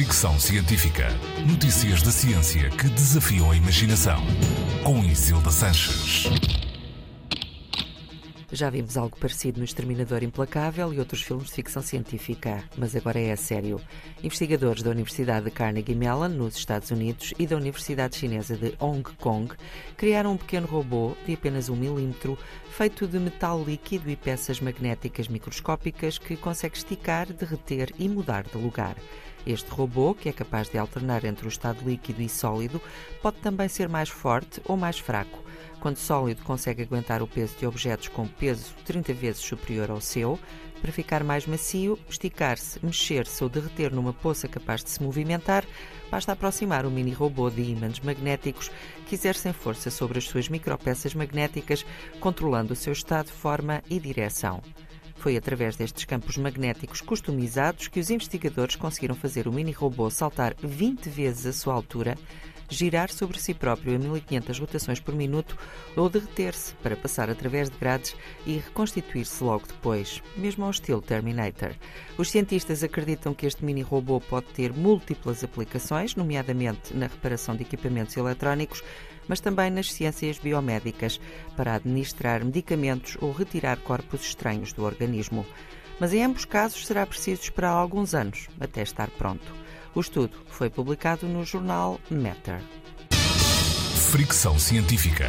Fricção Científica. Notícias da ciência que desafiam a imaginação. Com Isilda Sanches. Já vimos algo parecido no Exterminador Implacável e outros filmes de ficção científica, mas agora é a sério. Investigadores da Universidade de Carnegie Mellon, nos Estados Unidos, e da Universidade Chinesa de Hong Kong criaram um pequeno robô de apenas um milímetro, feito de metal líquido e peças magnéticas microscópicas que consegue esticar, derreter e mudar de lugar. Este robô, que é capaz de alternar entre o estado líquido e sólido, pode também ser mais forte ou mais fraco. Quando sólido, consegue aguentar o peso de objetos com peso 30 vezes superior ao seu. Para ficar mais macio, esticar-se, mexer-se ou derreter numa poça capaz de se movimentar, basta aproximar o mini robô de ímãs magnéticos que exercem força sobre as suas micropeças magnéticas, controlando o seu estado, forma e direção. Foi através destes campos magnéticos customizados que os investigadores conseguiram fazer o mini robô saltar 20 vezes a sua altura, girar sobre si próprio a 1500 rotações por minuto ou derreter-se para passar através de grades e reconstituir-se logo depois, mesmo ao estilo Terminator. Os cientistas acreditam que este mini robô pode ter múltiplas aplicações, nomeadamente na reparação de equipamentos eletrónicos, mas também nas ciências biomédicas, para administrar medicamentos ou retirar corpos estranhos do organismo. Mas em ambos casos será preciso esperar alguns anos até estar pronto. O estudo foi publicado no jornal Matter. Fricção científica.